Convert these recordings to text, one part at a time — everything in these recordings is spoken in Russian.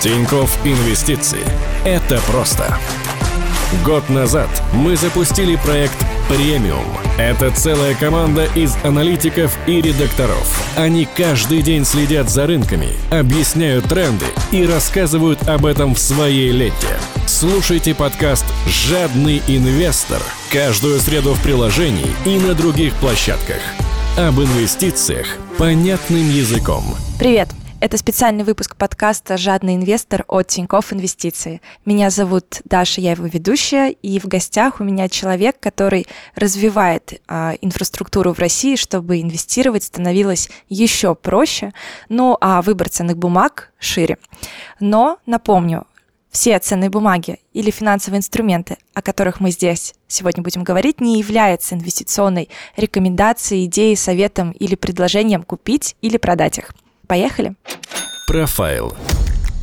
Тиньков Инвестиции. Это просто. Год назад мы запустили проект «Премиум». Это целая команда из аналитиков и редакторов. Они каждый день следят за рынками, объясняют тренды и рассказывают об этом в своей ленте. Слушайте подкаст «Жадный инвестор» каждую среду в приложении и на других площадках. Об инвестициях понятным языком. Привет! Это специальный выпуск подкаста «Жадный инвестор» от Тинькофф Инвестиции. Меня зовут Даша, я его ведущая, и в гостях у меня человек, который развивает а, инфраструктуру в России, чтобы инвестировать становилось еще проще, ну а выбор ценных бумаг шире. Но, напомню, все ценные бумаги или финансовые инструменты, о которых мы здесь сегодня будем говорить, не являются инвестиционной рекомендацией, идеей, советом или предложением купить или продать их. Поехали! Профайл.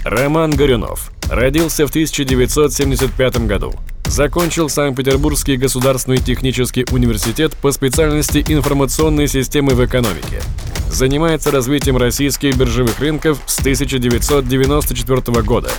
Роман Горюнов. Родился в 1975 году. Закончил Санкт-Петербургский государственный технический университет по специальности информационной системы в экономике. Занимается развитием российских биржевых рынков с 1994 года.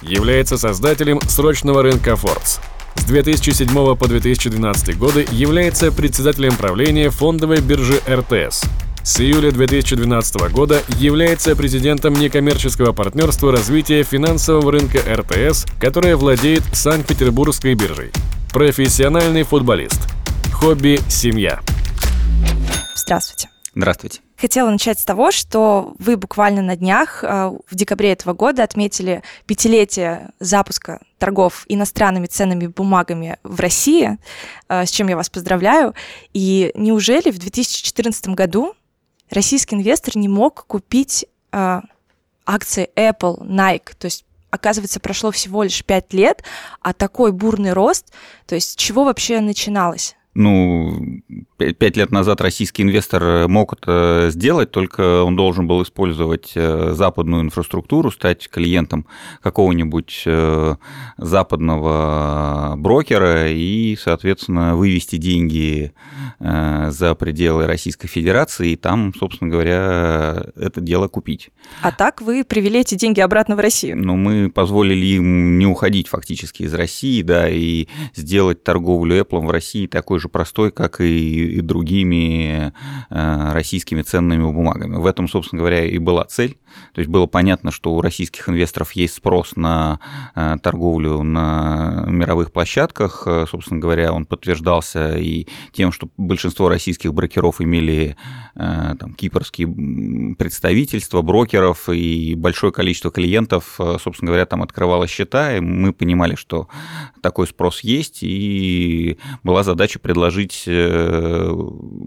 Является создателем срочного рынка Forbes. С 2007 по 2012 годы является председателем правления фондовой биржи РТС. С июля 2012 года является президентом некоммерческого партнерства развития финансового рынка РТС, которое владеет Санкт-Петербургской биржей. Профессиональный футболист. Хобби – семья. Здравствуйте. Здравствуйте. Хотела начать с того, что вы буквально на днях э, в декабре этого года отметили пятилетие запуска торгов иностранными ценными бумагами в России, э, с чем я вас поздравляю. И неужели в 2014 году российский инвестор не мог купить э, акции Apple, Nike, то есть оказывается, прошло всего лишь пять лет, а такой бурный рост, то есть чего вообще начиналось? Ну, пять лет назад российский инвестор мог это сделать, только он должен был использовать э, западную инфраструктуру, стать клиентом какого-нибудь э, западного брокера и, соответственно, вывести деньги э, за пределы Российской Федерации и там, собственно говоря, это дело купить. А так вы привели эти деньги обратно в Россию? Ну, мы позволили им не уходить фактически из России, да, и сделать торговлю Apple в России такой же простой, как и, и другими э, российскими ценными бумагами. В этом, собственно говоря, и была цель. То есть было понятно, что у российских инвесторов есть спрос на э, торговлю на мировых площадках. Э, собственно говоря, он подтверждался и тем, что большинство российских брокеров имели там, кипрские представительства, брокеров и большое количество клиентов, собственно говоря, там открывало счета, и мы понимали, что такой спрос есть, и была задача предложить э,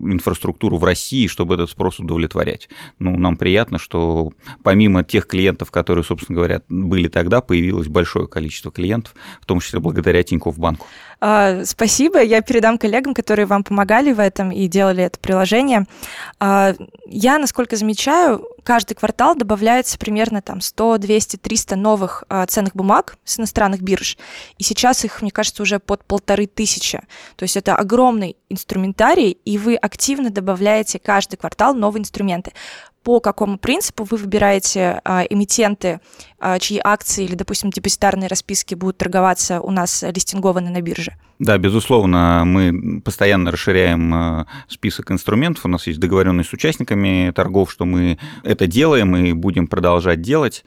инфраструктуру в России, чтобы этот спрос удовлетворять. Ну, нам приятно, что помимо тех клиентов, которые, собственно говоря, были тогда, появилось большое количество клиентов, в том числе благодаря Тинькофф банку. А, спасибо, я передам коллегам, которые вам помогали в этом и делали это приложение. А, я, насколько замечаю, каждый квартал добавляется примерно там 100, 200, 300 новых а, ценных бумаг с иностранных бирж, и сейчас их, мне кажется, уже под полторы тысячи. То есть это огромный инструментарий, и вы активно добавляете каждый квартал новые инструменты по какому принципу вы выбираете а, эмитенты, а, чьи акции или, допустим, депозитарные расписки будут торговаться у нас листингованы на бирже? Да, безусловно, мы постоянно расширяем а, список инструментов. У нас есть договоренность с участниками торгов, что мы это делаем и будем продолжать делать.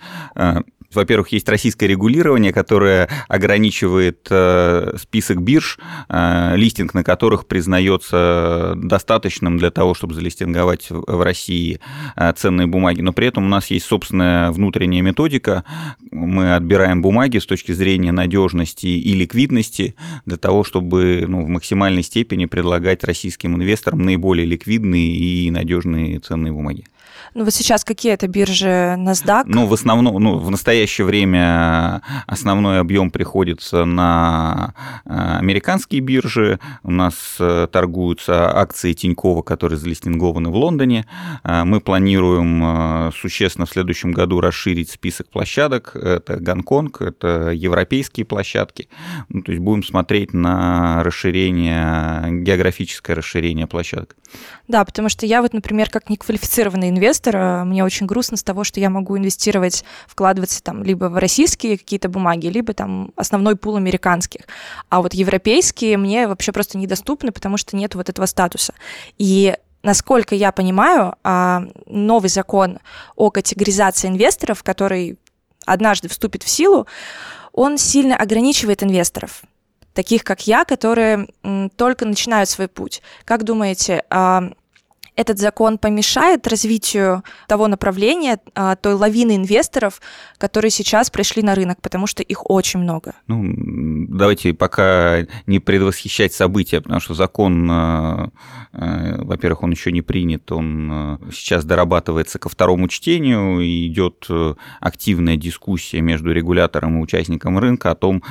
Во-первых, есть российское регулирование, которое ограничивает э, список бирж, э, листинг на которых признается достаточным для того, чтобы залистинговать в России э, ценные бумаги. Но при этом у нас есть собственная внутренняя методика. Мы отбираем бумаги с точки зрения надежности и ликвидности для того, чтобы ну, в максимальной степени предлагать российским инвесторам наиболее ликвидные и надежные ценные бумаги. Ну вот сейчас какие это биржи NASDAQ? Ну, в основном, ну, в настоящее время основной объем приходится на э, американские биржи. У нас э, торгуются акции Тинькова, которые залистингованы в Лондоне. Э, мы планируем существенно в следующем году расширить список площадок. Это Гонконг, это европейские площадки. Ну, то есть будем смотреть на расширение, географическое расширение площадок. Да, потому что я вот, например, как неквалифицированный инвестор, инвестор, мне очень грустно с того, что я могу инвестировать, вкладываться там либо в российские какие-то бумаги, либо там основной пул американских. А вот европейские мне вообще просто недоступны, потому что нет вот этого статуса. И насколько я понимаю, а, новый закон о категоризации инвесторов, который однажды вступит в силу, он сильно ограничивает инвесторов, таких как я, которые только начинают свой путь. Как думаете, а, этот закон помешает развитию того направления, а, той лавины инвесторов, которые сейчас пришли на рынок, потому что их очень много. Ну, давайте пока не предвосхищать события, потому что закон, э, э, во-первых, он еще не принят, он э, сейчас дорабатывается ко второму чтению, и идет активная дискуссия между регулятором и участником рынка о том,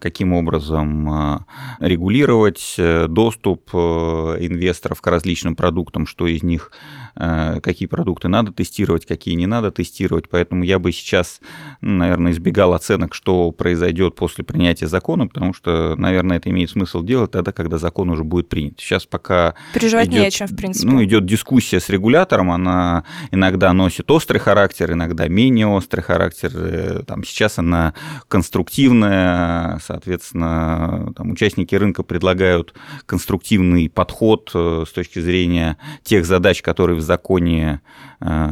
каким образом регулировать доступ инвесторов к различным продуктам, что из них, какие продукты надо тестировать, какие не надо тестировать. Поэтому я бы сейчас, наверное, избегал оценок, что произойдет после принятия закона, потому что, наверное, это имеет смысл делать тогда, когда закон уже будет принят. Сейчас пока переживать идет, не о чем, в принципе. Ну, идет дискуссия с регулятором, она иногда носит острый характер, иногда менее острый характер. Э, там сейчас она конструктивная, соответственно, там участники рынка предлагают конструктивный подход э, с точки зрения тех задач, которые в законе э,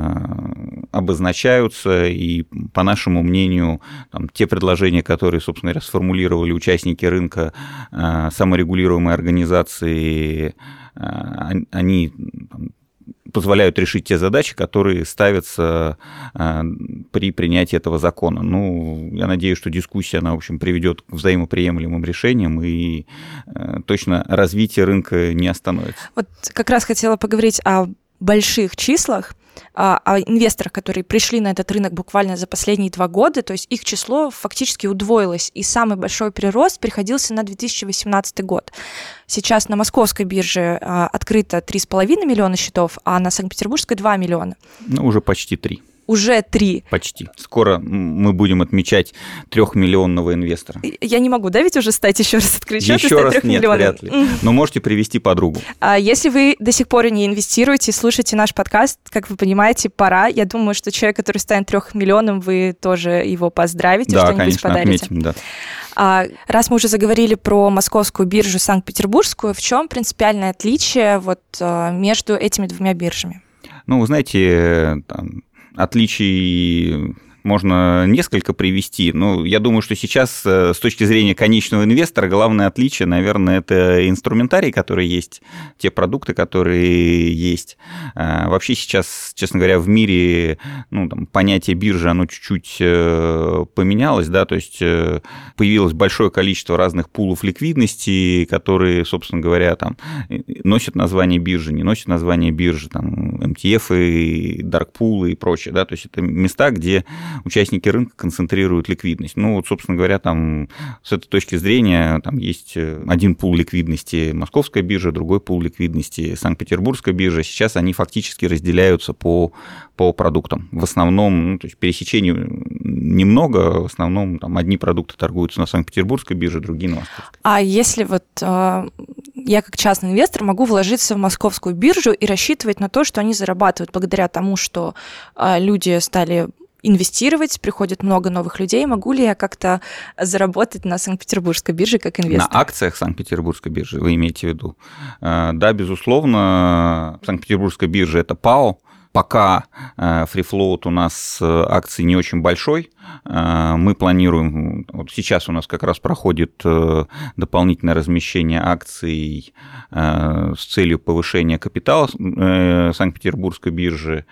обозначаются, и, по нашему мнению, там, те предложения, которые, собственно говоря, сформулировали участники рынка, э, саморегулируемые организации, э, они позволяют решить те задачи, которые ставятся при принятии этого закона. Ну, я надеюсь, что дискуссия, она, в общем, приведет к взаимоприемлемым решениям, и точно развитие рынка не остановится. Вот как раз хотела поговорить о больших числах, о а, а инвесторах, которые пришли на этот рынок буквально за последние два года, то есть их число фактически удвоилось, и самый большой прирост приходился на 2018 год. Сейчас на московской бирже а, открыто 3,5 миллиона счетов, а на Санкт-Петербургской 2 миллиона. Ну, уже почти 3 уже три. Почти. Скоро мы будем отмечать трехмиллионного инвестора. Я не могу, да, ведь уже стать еще раз открыть счет еще раз нет, вряд ли. Но можете привести подругу. А если вы до сих пор не инвестируете, слушайте наш подкаст, как вы понимаете, пора. Я думаю, что человек, который станет трехмиллионным, вы тоже его поздравите, да, что-нибудь конечно, подарите. Отметим, да. А, раз мы уже заговорили про московскую биржу Санкт-Петербургскую, в чем принципиальное отличие вот а, между этими двумя биржами? Ну, вы знаете, там, отличий можно несколько привести. Ну, я думаю, что сейчас э, с точки зрения конечного инвестора главное отличие, наверное, это инструментарий, который есть, те продукты, которые есть. А, вообще сейчас, честно говоря, в мире ну, там, понятие биржи, оно чуть-чуть э, поменялось, да, то есть э, появилось большое количество разных пулов ликвидности, которые, собственно говоря, там носят название биржи, не носят название биржи, там MTF и Dark Pool и прочее, да, то есть это места, где участники рынка концентрируют ликвидность. Ну, вот, собственно говоря, там с этой точки зрения там есть э, один пул ликвидности Московская биржа, другой пул ликвидности Санкт-Петербургская биржа. Сейчас они фактически разделяются по, по продуктам. В основном, ну, то есть пересечений немного, в основном там одни продукты торгуются на Санкт-Петербургской бирже, другие на Московской. А если вот э, я как частный инвестор могу вложиться в московскую биржу и рассчитывать на то, что они зарабатывают благодаря тому, что э, люди стали инвестировать, приходит много новых людей. Могу ли я как-то заработать на Санкт-Петербургской бирже как инвестор? На акциях Санкт-Петербургской биржи вы имеете в виду? Э, да, безусловно, Санкт-Петербургская биржа – это ПАО, пока фрифлоут э, у нас акций не очень большой, мы планируем, вот сейчас у нас как раз проходит э, дополнительное размещение акций э, с целью повышения капитала э, Санкт-Петербургской биржи,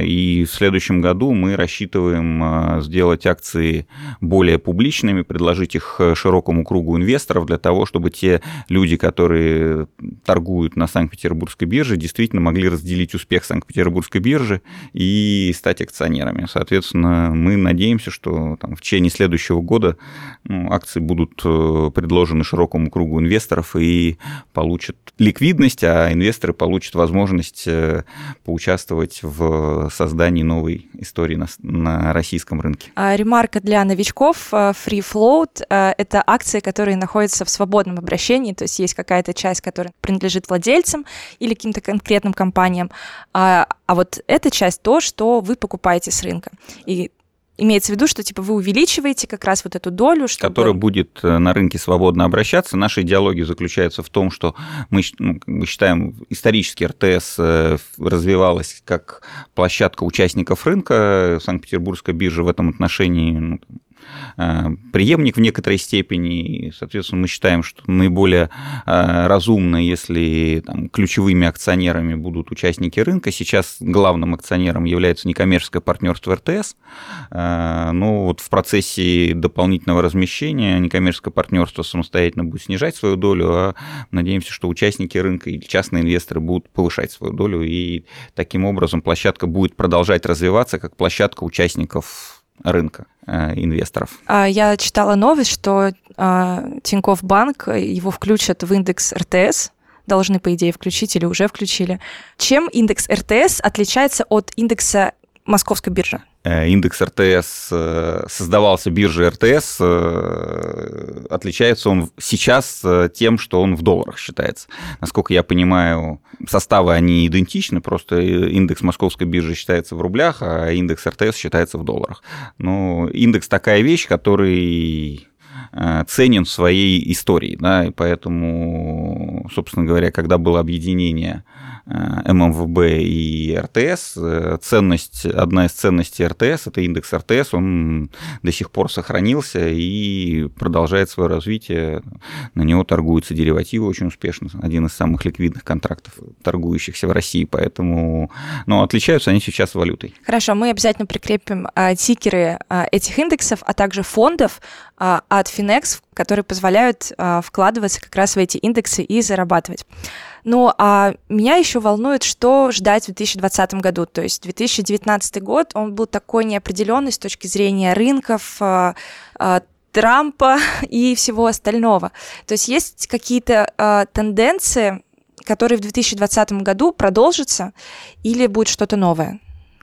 и в следующем году мы рассчитываем сделать акции более публичными, предложить их широкому кругу инвесторов для того, чтобы те люди, которые торгуют на Санкт-Петербургской бирже, действительно могли разделить успех Санкт-Петербургской биржи и стать акционерами. Соответственно, мы надеемся, что там, в течение следующего года ну, акции будут э, предложены широкому кругу инвесторов и получат ликвидность, а инвесторы получат возможность э, поучаствовать в создании новой истории на, на российском рынке. А, ремарка для новичков. Free Float – это акции, которые находятся в свободном обращении, то есть есть какая-то часть, которая принадлежит владельцам или каким-то конкретным компаниям, а, а вот эта часть то, что вы покупаете с рынка. И Имеется в виду, что типа вы увеличиваете как раз вот эту долю, чтобы... Которая будет э, на рынке свободно обращаться. Наша идеология заключается в том, что мы, ну, мы считаем, исторически РТС э, развивалась как площадка участников рынка. Санкт-Петербургская биржа в этом отношении ну, преемник в некоторой степени. И, соответственно, мы считаем, что наиболее э, разумно, если там, ключевыми акционерами будут участники рынка. Сейчас главным акционером является некоммерческое партнерство РТС. Э, но вот в процессе дополнительного размещения некоммерческое партнерство самостоятельно будет снижать свою долю, а надеемся, что участники рынка и частные инвесторы будут повышать свою долю, и таким образом площадка будет продолжать развиваться как площадка участников рынка э, инвесторов. А, я читала новость, что а, Тинькофф Банк, его включат в индекс РТС, должны, по идее, включить или уже включили. Чем индекс РТС отличается от индекса Московской биржи? Э, индекс РТС э, создавался биржей РТС, э, отличается он сейчас тем, что он в долларах считается. Насколько я понимаю, составы они идентичны, просто индекс московской биржи считается в рублях, а индекс РТС считается в долларах. Но индекс такая вещь, который ценен в своей истории, да, и поэтому, собственно говоря, когда было объединение ММВБ и РТС. Э, ценность, одна из ценностей РТС, это индекс РТС, он до сих пор сохранился и продолжает свое развитие. На него торгуются деривативы очень успешно. Один из самых ликвидных контрактов, торгующихся в России, поэтому... Но отличаются они сейчас валютой. Хорошо, мы обязательно прикрепим а, тикеры этих индексов, а также фондов от Finex, которые позволяют а, вкладываться как раз в эти индексы и зарабатывать. Ну, а меня еще волнует, что ждать в 2020 году. То есть 2019 год, он был такой неопределенный с точки зрения рынков, а, а, Трампа и всего остального. То есть есть какие-то а, тенденции, которые в 2020 году продолжатся, или будет что-то новое?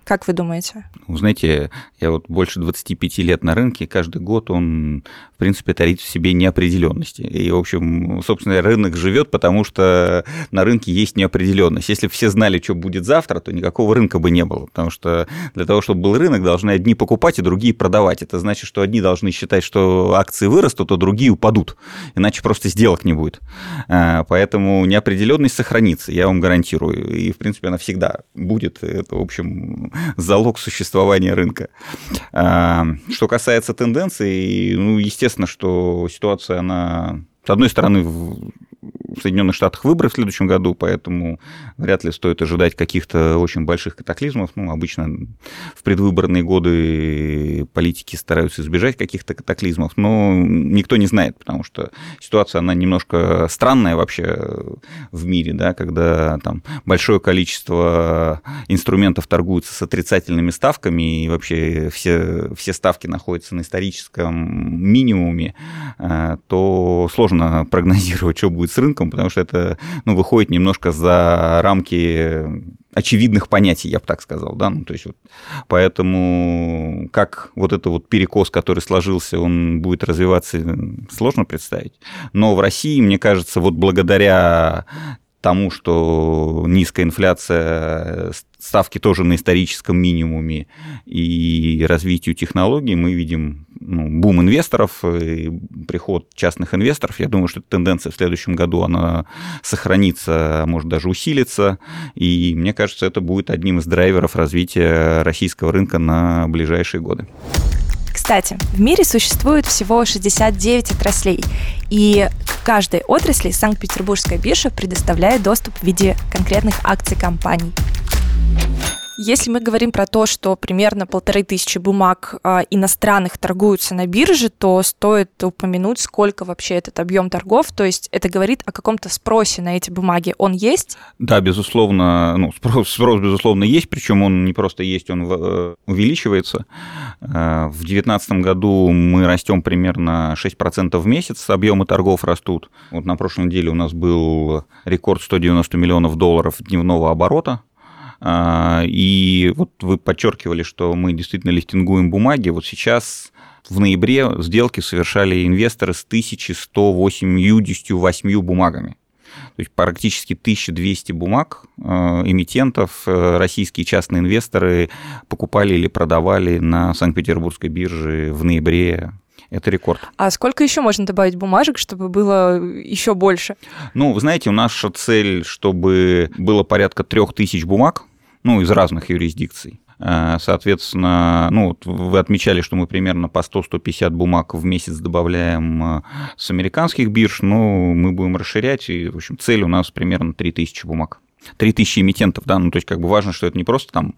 Как вы думаете? Вы знаете, я вот больше 25 лет на рынке, каждый год он, в принципе, тарит в себе неопределенности. И, в общем, собственно, рынок живет, потому что на рынке есть неопределенность. Если все знали, что будет завтра, то никакого рынка бы не было, потому что для того, чтобы был рынок, должны одни покупать и другие продавать. Это значит, что одни должны считать, что акции вырастут, а другие упадут, иначе просто сделок не будет. А, поэтому неопределенность сохранится, я вам гарантирую. И, в принципе, она всегда будет. Это, в общем, залог существования рынка. А, что касается тенденций, ну, естественно, что ситуация, она, с одной стороны, в Соединенных Штатах выборы в следующем году, поэтому вряд ли стоит ожидать каких-то очень больших катаклизмов. Ну, обычно в предвыборные годы политики стараются избежать каких-то катаклизмов, но никто не знает, потому что ситуация, она немножко странная вообще в мире, да, когда там большое количество инструментов торгуются с отрицательными ставками, и вообще все, все ставки находятся на историческом минимуме, э, то сложно прогнозировать, что будет с рынком, потому что это ну, выходит немножко за рамки очевидных понятий, я бы так сказал, да, ну, то есть вот, поэтому как вот это вот перекос, который сложился, он будет развиваться, сложно представить, но в России, мне кажется, вот благодаря тому, что низкая инфляция, ставки тоже на историческом минимуме и развитию технологий, мы видим ну, бум инвесторов, приход частных инвесторов. Я думаю, что эта тенденция в следующем году она сохранится, а может даже усилится. И мне кажется, это будет одним из драйверов развития российского рынка на ближайшие годы. Кстати, в мире существует всего 69 отраслей, и к каждой отрасли Санкт-Петербургская биржа предоставляет доступ в виде конкретных акций компаний. Если мы говорим про то, что примерно полторы тысячи бумаг э, иностранных торгуются на бирже, то стоит упомянуть, сколько вообще этот объем торгов. То есть это говорит о каком-то спросе на эти бумаги. Он есть? Да, безусловно, ну, спрос, спрос безусловно есть, причем он не просто есть, он э, увеличивается. В 2019 году мы растем примерно 6% в месяц, объемы торгов растут. Вот на прошлой неделе у нас был рекорд 190 миллионов долларов дневного оборота. И вот вы подчеркивали, что мы действительно листингуем бумаги. Вот сейчас в ноябре сделки совершали инвесторы с 1188 бумагами. То есть практически 1200 бумаг э, эмитентов э, российские частные инвесторы покупали или продавали на Санкт-Петербургской бирже в ноябре это рекорд. А сколько еще можно добавить бумажек, чтобы было еще больше? Ну, вы знаете, у нас цель, чтобы было порядка трех тысяч бумаг, ну, из разных юрисдикций. Э, соответственно, ну, вы отмечали, что мы примерно по 100-150 бумаг в месяц добавляем э, с американских бирж, но мы будем расширять, и, в общем, цель у нас примерно 3000 бумаг. 3000 эмитентов, да, ну то есть как бы важно, что это не просто там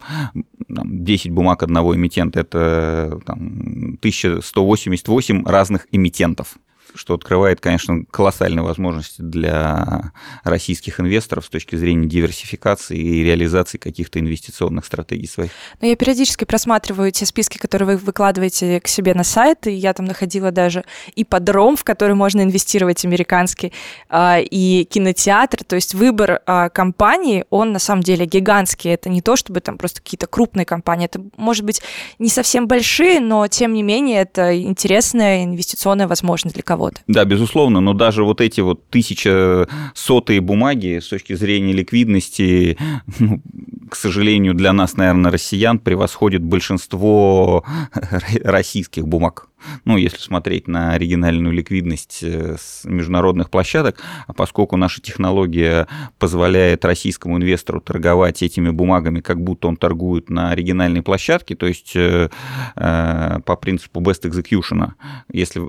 10 бумаг одного эмитента, это там, 1188 разных эмитентов что открывает, конечно, колоссальные возможности для российских инвесторов с точки зрения диверсификации и реализации каких-то инвестиционных стратегий своих. Но я периодически просматриваю те списки, которые вы выкладываете к себе на сайт, и я там находила даже и подром, в который можно инвестировать американский, а, и кинотеатр, то есть выбор а, компании, он на самом деле гигантский, это не то, чтобы там просто какие-то крупные компании, это может быть не совсем большие, но тем не менее это интересная инвестиционная возможность для кого кого-то. Да, безусловно, но даже вот эти вот тысяча сотые бумаги с точки зрения ликвидности, ну, к сожалению, для нас, наверное, россиян превосходит большинство российских бумаг ну, если смотреть на оригинальную ликвидность э, с международных площадок, а поскольку наша технология позволяет российскому инвестору торговать этими бумагами, как будто он торгует на оригинальной площадке, то есть э, э, по принципу best execution, если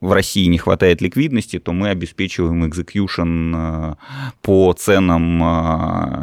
в России не хватает ликвидности, то мы обеспечиваем execution по ценам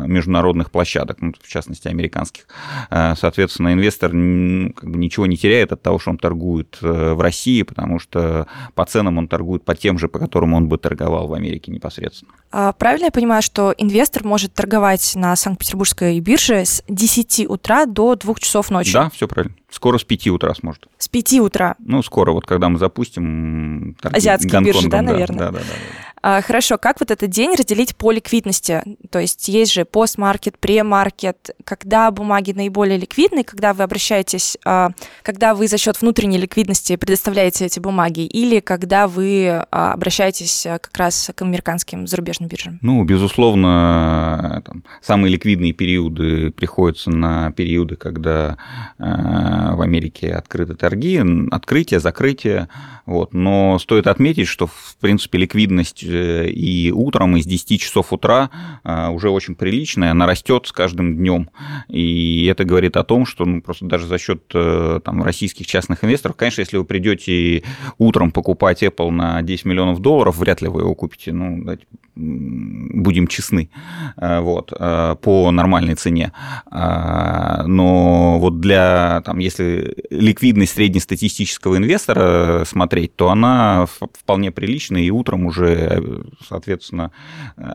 международных площадок, ну, в частности, американских. Соответственно, инвестор как бы ничего не теряет от того, что он торгует в России, потому что по ценам он торгует по тем же, по которым он бы торговал в Америке непосредственно. А правильно я понимаю, что инвестор может торговать на Санкт-Петербургской бирже с 10 утра до 2 часов ночи? Да, все правильно. Скоро с 5 утра сможет. С 5 утра? Ну, скоро, вот когда мы запустим... Азиатские биржи, да, наверное? Да, да, да. да. А, хорошо, как вот этот день разделить по ликвидности? То есть есть же постмаркет, премаркет, когда бумаги наиболее ликвидны, когда вы обращаетесь, а, когда вы за счет внутренней ликвидности предоставляете эти бумаги, или когда вы а, обращаетесь как раз к американским зарубежным биржам? Ну, безусловно, там, самые ликвидные периоды приходятся на периоды, когда в Америке открыты торги, открытие, закрытие, вот. Но стоит отметить, что, в принципе, ликвидность э, и утром, и с 10 часов утра э, уже очень приличная, она растет с каждым днем. И это говорит о том, что ну, просто даже за счет э, там, российских частных инвесторов, конечно, если вы придете утром покупать Apple на 10 миллионов долларов, вряд ли вы его купите, ну, будем честны, вот, по нормальной цене. Но вот для, там, если ликвидность среднестатистического инвестора смотреть, то она вполне приличная, и утром уже, соответственно,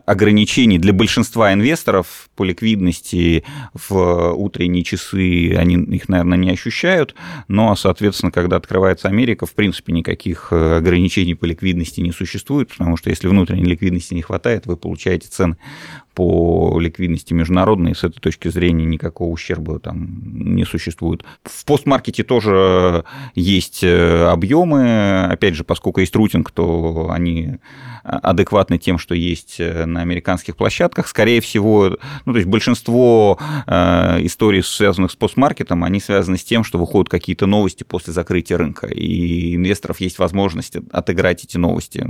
ограничений для большинства инвесторов по ликвидности в утренние часы, они их, наверное, не ощущают, но, соответственно, когда открывается Америка, в принципе, никаких ограничений по ликвидности не существует, потому что если внутренней ликвидности не хватает, вы получаете цены по ликвидности международной, с этой точки зрения никакого ущерба там не существует. В постмаркете тоже есть э, объемы, опять же, поскольку есть рутинг, то они адекватны тем, что есть э, на американских площадках. Скорее всего, ну, то есть большинство э, историй, связанных с постмаркетом, они связаны с тем, что выходят какие-то новости после закрытия рынка, и инвесторов есть возможность отыграть эти новости.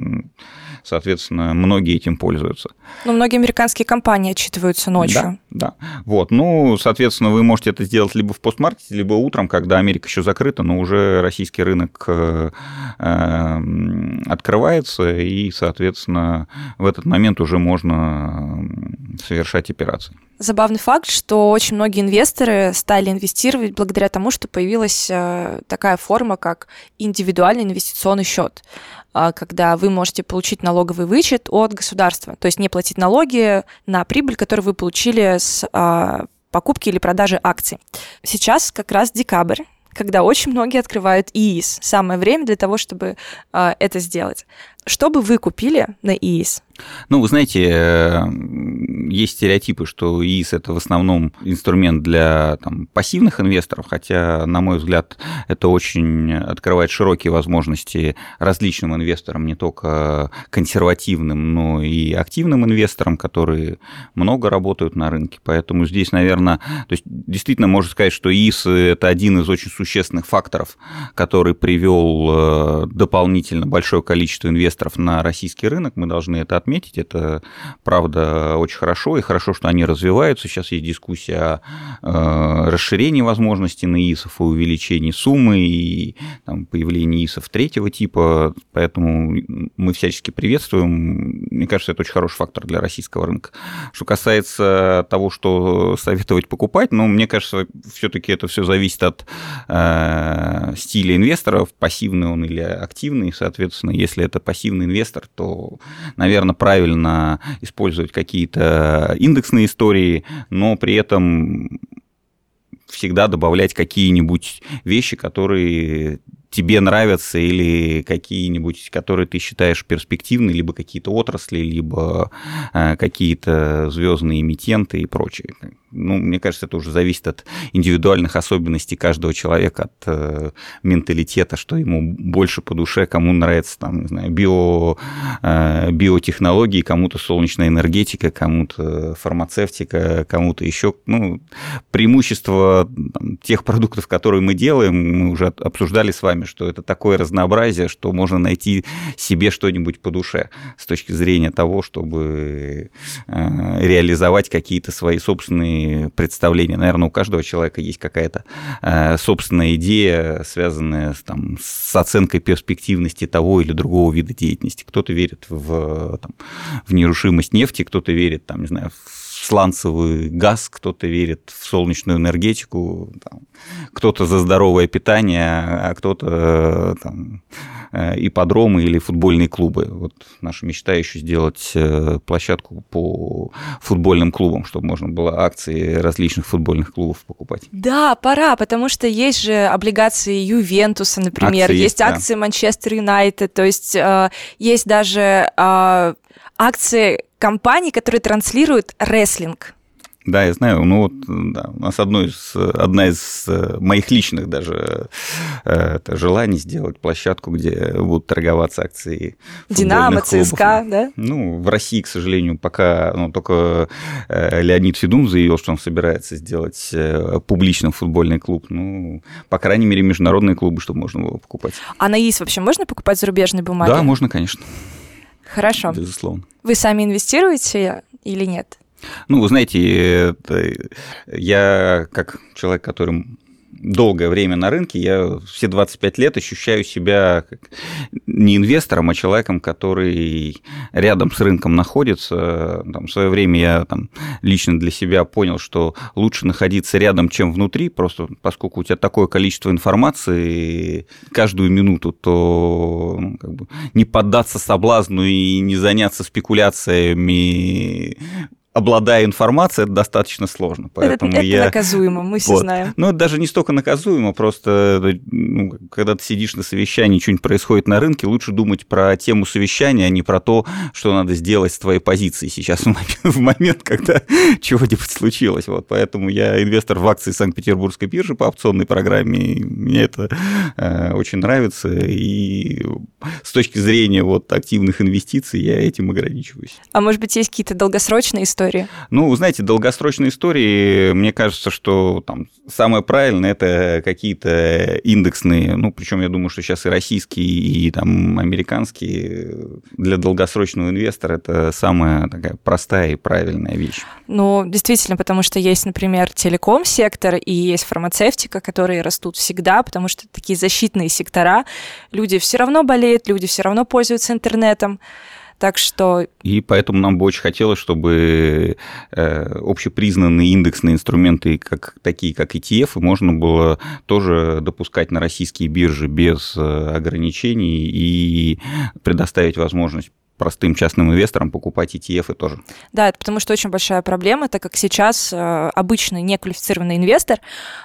Соответственно, многие этим пользуются. Но многие американские компании отчитываются ночью. Да, да. Вот. Ну, соответственно, вы можете это сделать либо в постмаркете, либо утром, когда Америка еще закрыта, но уже российский рынок э, открывается, и, соответственно, в этот момент уже можно совершать операции. Забавный факт, что очень многие инвесторы стали инвестировать благодаря тому, что появилась э, такая форма, как индивидуальный инвестиционный счет. А, когда вы можете получить налоговый вычет от государства, то есть не платить налоги на прибыль, которую вы получили с а, покупки или продажи акций. Сейчас как раз декабрь, когда очень многие открывают ИИС. Самое время для того, чтобы э, это сделать. Что бы вы купили на ИИС? Ну, вы знаете, э, есть стереотипы, что ИИС – это в основном инструмент для там, пассивных инвесторов, хотя, на мой взгляд, это очень открывает широкие возможности различным инвесторам, не только консервативным, но и активным инвесторам, которые много работают на рынке. Поэтому здесь, наверное, то есть действительно можно сказать, что ИИС – это один из очень существенных факторов, который привел э, дополнительно большое количество инвесторов на российский рынок. Мы должны это отметить отметить. Это, правда, очень хорошо, и хорошо, что они развиваются. Сейчас есть дискуссия о э, расширении возможностей на ИСов, и увеличении суммы, и там, появлении ИСов третьего типа, поэтому мы всячески приветствуем. Мне кажется, это очень хороший фактор для российского рынка. Что касается того, что советовать покупать, ну, мне кажется, все-таки это все зависит от э, стиля инвесторов, пассивный он или активный, соответственно, если это пассивный инвестор, то, наверное, правильно использовать какие-то индексные истории, но при этом всегда добавлять какие-нибудь вещи, которые тебе нравятся или какие-нибудь, которые ты считаешь перспективные, либо какие-то отрасли, либо э, какие-то звездные эмитенты и прочее. Ну, мне кажется, это уже зависит от индивидуальных особенностей каждого человека, от э, менталитета, что ему больше по душе, кому нравится там, не знаю, био, э, биотехнологии, кому-то солнечная энергетика, кому-то фармацевтика, кому-то еще. Ну, преимущество там, тех продуктов, которые мы делаем, мы уже обсуждали с вами что это такое разнообразие, что можно найти себе что-нибудь по душе с точки зрения того, чтобы э, реализовать какие-то свои собственные представления. Наверное, у каждого человека есть какая-то э, собственная идея, связанная с, там, с оценкой перспективности того или другого вида деятельности. Кто-то верит в, там, в нерушимость нефти, кто-то верит, там, не знаю, в сланцевый газ, кто-то верит в солнечную энергетику, кто-то за здоровое питание, а кто-то э, там, э, ипподромы или футбольные клубы. Вот наша мечта еще сделать э, площадку по футбольным клубам, чтобы можно было акции различных футбольных клубов покупать. Да, пора, потому что есть же облигации Ювентуса, например, акции есть, есть акции Манчестер Юнайтед, то есть есть даже акции компаний, которые транслируют рестлинг. Да, я знаю. Ну вот, да, у нас одно из, одна из э, моих личных даже э, это желаний сделать площадку, где будут торговаться акции. Динамо, ЦСКА, да? Ну, в России, к сожалению, пока ну, только э, Леонид Федун заявил, что он собирается сделать публичный футбольный клуб. Ну, по крайней мере, международные клубы, чтобы можно было покупать. А на ИИС вообще можно покупать зарубежные бумаги? Да, можно, конечно. Хорошо. Безусловно. Вы сами инвестируете или нет? Ну, вы знаете, я как человек, который долгое время на рынке, я все 25 лет ощущаю себя не инвестором, а человеком, который рядом с рынком находится. Там, в свое время я там, лично для себя понял, что лучше находиться рядом, чем внутри, просто поскольку у тебя такое количество информации каждую минуту, то ну, как бы, не поддаться соблазну и не заняться спекуляциями обладая информацией, это достаточно сложно. Поэтому это, я... наказуемо, мы все вот. знаем. Ну, это даже не столько наказуемо, просто ну, когда ты сидишь на совещании, что-нибудь происходит на рынке, лучше думать про тему совещания, а не про то, что надо сделать с твоей позицией сейчас в момент, когда чего-нибудь случилось. Вот, поэтому я инвестор в акции Санкт-Петербургской биржи по опционной программе, и мне это э, очень нравится, и с точки зрения вот активных инвестиций я этим ограничиваюсь. А может быть, есть какие-то долгосрочные истории, истории? Ну, знаете, долгосрочные истории, мне кажется, что там самое правильное это какие-то индексные, ну, причем я думаю, что сейчас и российские, и там американские для долгосрочного инвестора это самая такая простая и правильная вещь. Ну, действительно, потому что есть, например, телеком-сектор и есть фармацевтика, которые растут всегда, потому что такие защитные сектора, люди все равно болеют, люди все равно пользуются интернетом. Так что... И поэтому нам бы очень хотелось, чтобы э, общепризнанные индексные инструменты, как, такие как ETF, можно было тоже допускать на российские биржи без э, ограничений и предоставить возможность простым частным инвесторам покупать ETF тоже. Да, это потому что очень большая проблема, так как сейчас э, обычный неквалифицированный инвестор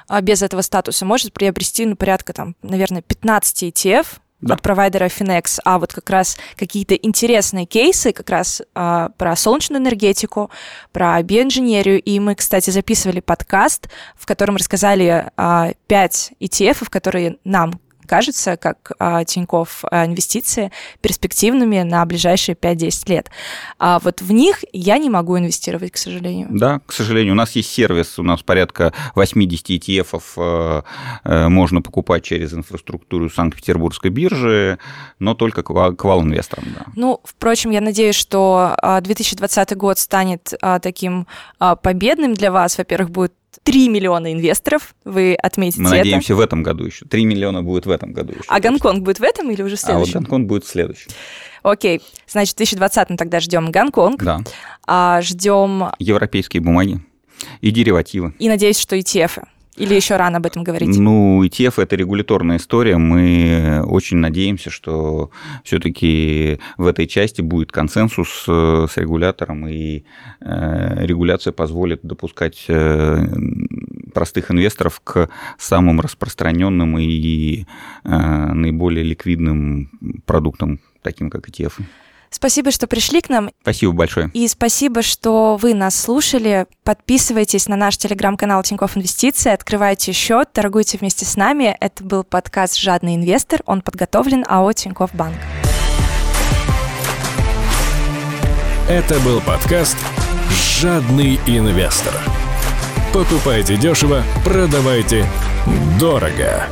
э, без этого статуса может приобрести, ну, порядка, там, наверное, 15 ETF, да. от провайдера Finex, а вот как раз какие-то интересные кейсы как раз а, про солнечную энергетику, про биоинженерию. И мы, кстати, записывали подкаст, в котором рассказали а, 5 ETF, которые нам кажется, как а, Тиньков а, инвестиции, перспективными на ближайшие 5-10 лет. А вот в них я не могу инвестировать, к сожалению. Да, к сожалению. У нас есть сервис, у нас порядка 80 ETF э, э, можно покупать через инфраструктуру Санкт-Петербургской биржи, но только к вал-инвесторам. Да. Ну, впрочем, я надеюсь, что 2020 а, год станет а, таким а, победным для вас. Во-первых, будет 3 миллиона инвесторов, вы отметите Мы это. надеемся в этом году еще. 3 миллиона будет в этом году еще. А Гонконг будет в этом или уже в следующем? А вот Гонконг будет в следующем. Окей, значит, в 2020 тогда ждем Гонконг. Да. А, ждем... Европейские бумаги и деривативы. И надеюсь, что ETF. -ы. Или еще рано об этом говорить? Ну, ETF – это регуляторная история. Мы очень надеемся, что все-таки в этой части будет консенсус э, с регулятором, и э, регуляция позволит допускать э, простых инвесторов к самым распространенным и наиболее ликвидным продуктам, таким как ETF. Спасибо, что пришли к нам. Спасибо большое. И спасибо, что вы нас слушали. Подписывайтесь на наш телеграм-канал Тинькофф Инвестиции, открывайте счет, торгуйте вместе с нами. Это был подкаст «Жадный инвестор». Он подготовлен АО Тинькофф Банк. Это был подкаст «Жадный инвестор». Покупайте дешево, продавайте дорого.